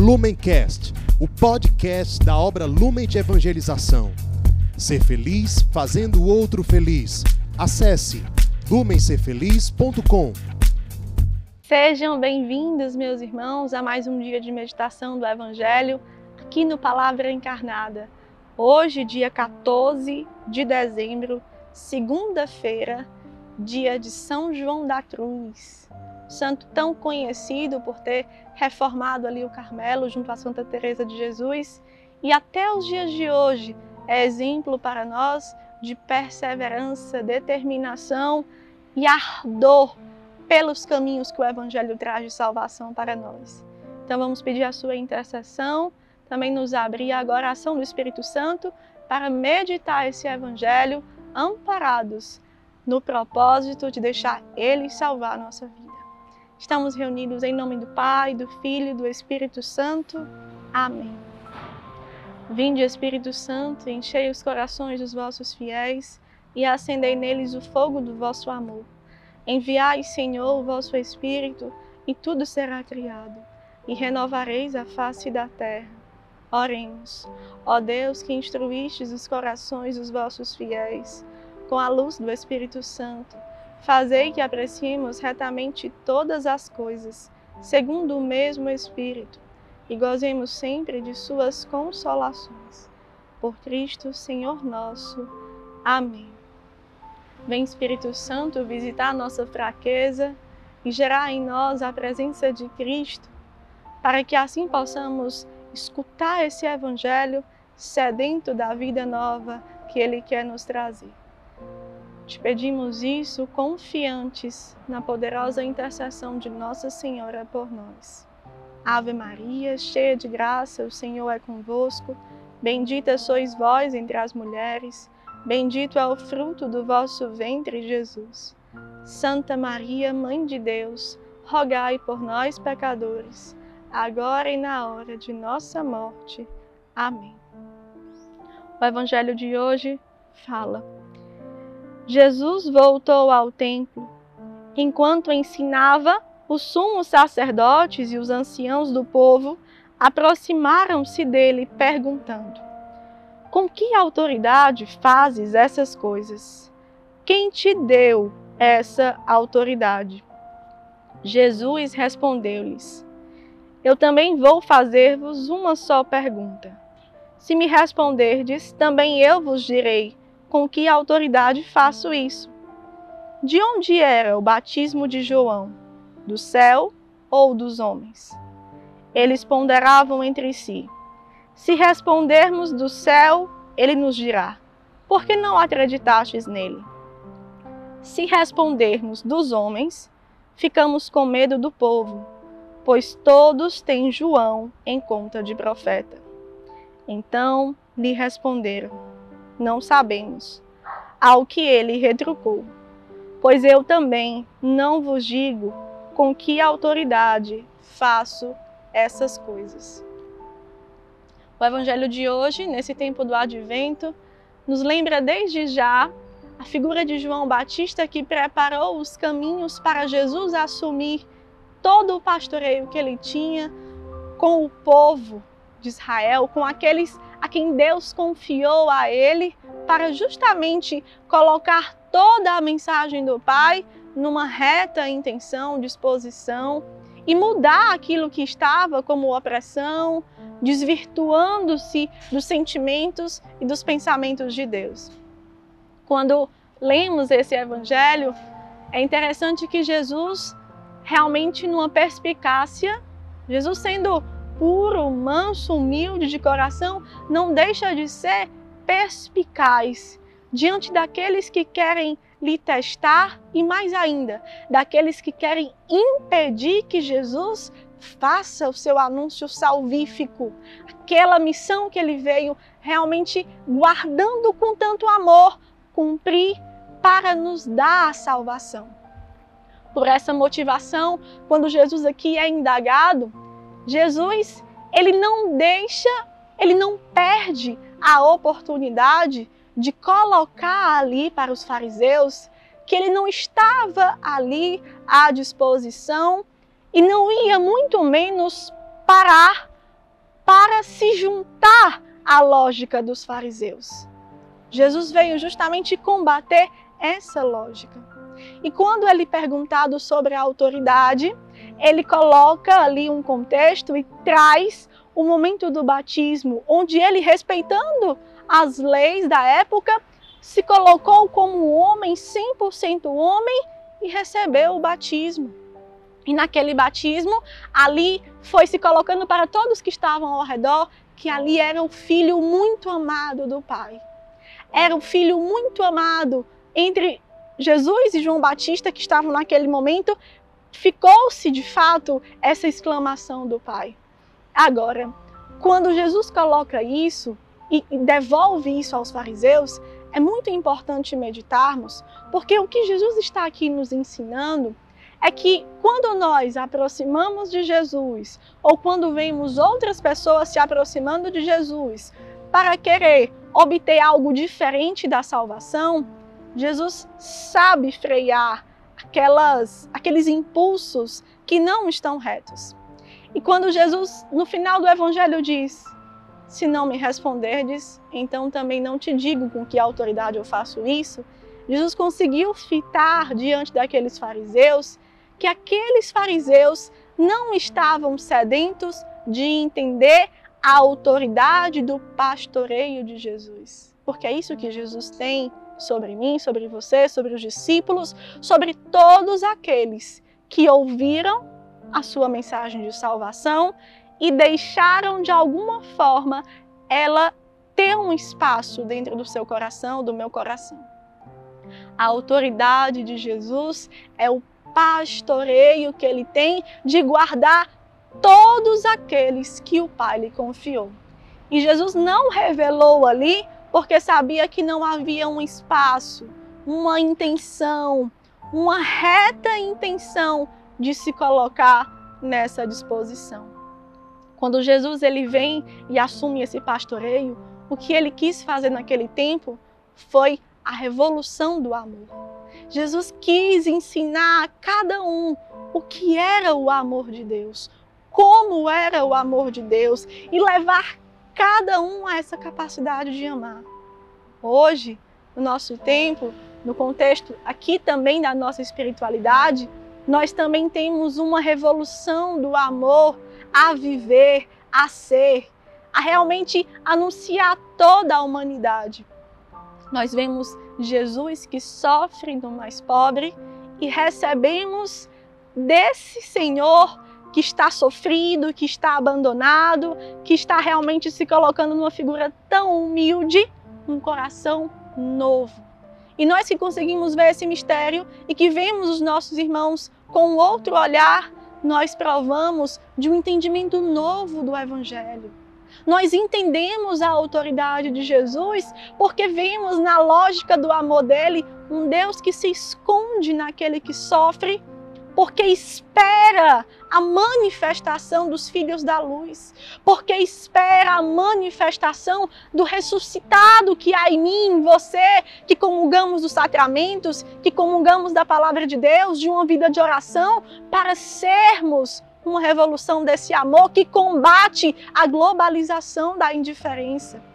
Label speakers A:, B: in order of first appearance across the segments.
A: Lumencast, o podcast da obra Lumen de Evangelização. Ser feliz fazendo o outro feliz. Acesse lumencerfeliz.com.
B: Sejam bem-vindos, meus irmãos, a mais um dia de meditação do Evangelho aqui no Palavra Encarnada. Hoje, dia 14 de dezembro, segunda-feira, dia de São João da Cruz santo tão conhecido por ter reformado ali o Carmelo junto a Santa Teresa de Jesus e até os dias de hoje é exemplo para nós de perseverança, determinação e ardor pelos caminhos que o evangelho traz de salvação para nós. Então vamos pedir a sua intercessão, também nos abrir agora a ação do Espírito Santo para meditar esse evangelho amparados no propósito de deixar ele salvar a nossa vida. Estamos reunidos em nome do Pai, do Filho e do Espírito Santo. Amém. Vinde, Espírito Santo, enchei os corações dos vossos fiéis e acendei neles o fogo do vosso amor. Enviai, Senhor, o vosso Espírito, e tudo será criado, e renovareis a face da terra. Oremos. Ó Deus, que instruístes os corações dos vossos fiéis com a luz do Espírito Santo, Fazei que apreciemos retamente todas as coisas, segundo o mesmo Espírito, e gozemos sempre de Suas consolações. Por Cristo, Senhor nosso. Amém. Vem, Espírito Santo, visitar nossa fraqueza e gerar em nós a presença de Cristo, para que assim possamos escutar esse Evangelho sedento da vida nova que Ele quer nos trazer. Te pedimos isso confiantes na poderosa intercessão de Nossa Senhora por nós. Ave Maria, cheia de graça, o Senhor é convosco. Bendita sois vós entre as mulheres, bendito é o fruto do vosso ventre, Jesus. Santa Maria, Mãe de Deus, rogai por nós, pecadores, agora e na hora de nossa morte. Amém. O Evangelho de hoje fala Jesus voltou ao templo. Enquanto ensinava, os sumos sacerdotes e os anciãos do povo aproximaram-se dele, perguntando: Com que autoridade fazes essas coisas? Quem te deu essa autoridade? Jesus respondeu-lhes: Eu também vou fazer-vos uma só pergunta. Se me responderdes, também eu vos direi com que autoridade faço isso? De onde era o batismo de João? Do céu ou dos homens? Eles ponderavam entre si. Se respondermos do céu, ele nos dirá: Por que não acreditastes nele? Se respondermos dos homens, ficamos com medo do povo, pois todos têm João em conta de profeta. Então lhe responderam: não sabemos. Ao que ele retrucou: Pois eu também não vos digo com que autoridade faço essas coisas. O evangelho de hoje, nesse tempo do advento, nos lembra desde já a figura de João Batista que preparou os caminhos para Jesus assumir todo o pastoreio que ele tinha com o povo de Israel, com aqueles a quem Deus confiou a ele para justamente colocar toda a mensagem do Pai numa reta intenção, disposição e mudar aquilo que estava como opressão, desvirtuando-se dos sentimentos e dos pensamentos de Deus. Quando lemos esse evangelho, é interessante que Jesus realmente numa perspicácia, Jesus sendo puro, manso, humilde de coração, não deixa de ser perspicaz diante daqueles que querem lhe testar e mais ainda, daqueles que querem impedir que Jesus faça o seu anúncio salvífico, aquela missão que ele veio realmente guardando com tanto amor, cumprir para nos dar a salvação. Por essa motivação, quando Jesus aqui é indagado, Jesus, ele não deixa, ele não perde a oportunidade de colocar ali para os fariseus que ele não estava ali à disposição e não ia muito menos parar para se juntar à lógica dos fariseus. Jesus veio justamente combater essa lógica. E quando ele é perguntado sobre a autoridade, ele coloca ali um contexto e traz o momento do batismo, onde ele, respeitando as leis da época, se colocou como homem, 100% homem, e recebeu o batismo. E naquele batismo, ali foi se colocando para todos que estavam ao redor que ali era o filho muito amado do Pai. Era o filho muito amado entre Jesus e João Batista que estavam naquele momento. Ficou-se de fato essa exclamação do Pai. Agora, quando Jesus coloca isso e devolve isso aos fariseus, é muito importante meditarmos, porque o que Jesus está aqui nos ensinando é que quando nós aproximamos de Jesus, ou quando vemos outras pessoas se aproximando de Jesus para querer obter algo diferente da salvação, Jesus sabe frear aquelas, aqueles impulsos que não estão retos. E quando Jesus, no final do Evangelho, diz: Se não me responderdes, então também não te digo com que autoridade eu faço isso. Jesus conseguiu fitar diante daqueles fariseus que aqueles fariseus não estavam sedentos de entender a autoridade do pastoreio de Jesus. Porque é isso que Jesus tem sobre mim, sobre você, sobre os discípulos, sobre todos aqueles que ouviram a sua mensagem de salvação e deixaram de alguma forma ela ter um espaço dentro do seu coração, do meu coração. A autoridade de Jesus é o pastoreio que ele tem de guardar todos aqueles que o Pai lhe confiou. E Jesus não revelou ali porque sabia que não havia um espaço, uma intenção, uma reta intenção de se colocar nessa disposição. Quando Jesus ele vem e assume esse pastoreio, o que ele quis fazer naquele tempo foi a revolução do amor. Jesus quis ensinar a cada um o que era o amor de Deus, como era o amor de Deus e levar cada um a essa capacidade de amar. Hoje, no nosso tempo, no contexto aqui também da nossa espiritualidade, nós também temos uma revolução do amor a viver, a ser, a realmente anunciar toda a humanidade. Nós vemos Jesus que sofre do mais pobre e recebemos desse Senhor que está sofrido, que está abandonado, que está realmente se colocando numa figura tão humilde, um coração novo. E nós que conseguimos ver esse mistério e que vemos os nossos irmãos com outro olhar, nós provamos de um entendimento novo do Evangelho. Nós entendemos a autoridade de Jesus porque vemos na lógica do amor dele um Deus que se esconde naquele que sofre porque espera a manifestação dos filhos da luz, porque espera a manifestação do ressuscitado que há em mim, em você, que comungamos dos sacramentos, que comungamos da palavra de Deus, de uma vida de oração, para sermos uma revolução desse amor que combate a globalização da indiferença.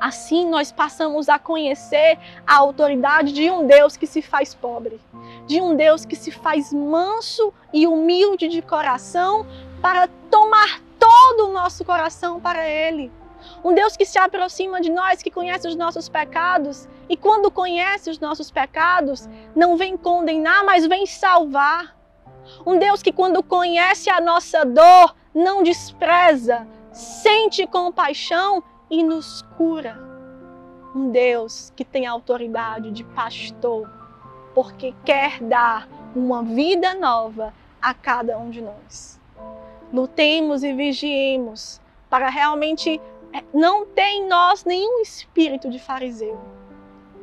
B: Assim nós passamos a conhecer a autoridade de um Deus que se faz pobre, de um Deus que se faz manso e humilde de coração para tomar todo o nosso coração para Ele. Um Deus que se aproxima de nós, que conhece os nossos pecados e quando conhece os nossos pecados, não vem condenar, mas vem salvar. Um Deus que, quando conhece a nossa dor, não despreza, sente compaixão e nos cura. Um Deus que tem autoridade de pastor, porque quer dar uma vida nova a cada um de nós. Lutemos e vigiemos para realmente eh, não ter em nós nenhum espírito de fariseu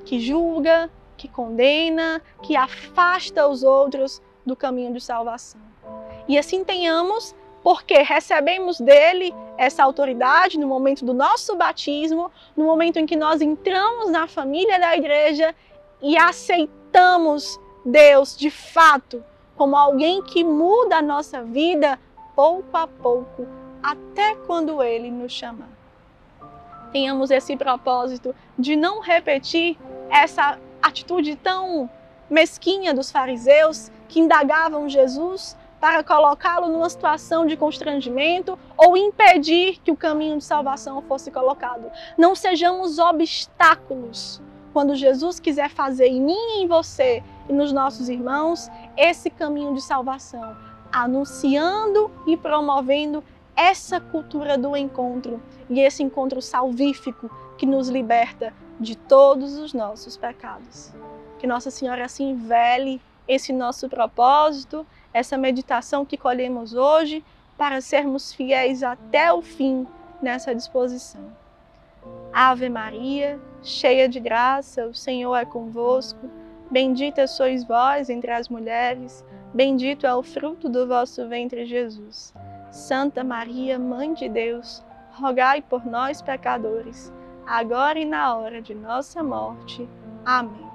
B: que julga, que condena, que afasta os outros do caminho de salvação. E assim tenhamos porque recebemos dele essa autoridade no momento do nosso batismo, no momento em que nós entramos na família da igreja e aceitamos Deus de fato como alguém que muda a nossa vida pouco a pouco, até quando Ele nos chamar. Tenhamos esse propósito de não repetir essa atitude tão mesquinha dos fariseus que indagavam Jesus para colocá-lo numa situação de constrangimento ou impedir que o caminho de salvação fosse colocado. Não sejamos obstáculos quando Jesus quiser fazer em mim e em você e nos nossos irmãos esse caminho de salvação, anunciando e promovendo essa cultura do encontro e esse encontro salvífico que nos liberta de todos os nossos pecados. Que Nossa Senhora assim vele esse nosso propósito, essa meditação que colhemos hoje, para sermos fiéis até o fim nessa disposição. Ave Maria, cheia de graça, o Senhor é convosco. Bendita sois vós entre as mulheres, bendito é o fruto do vosso ventre, Jesus. Santa Maria, Mãe de Deus, rogai por nós, pecadores, agora e na hora de nossa morte. Amém.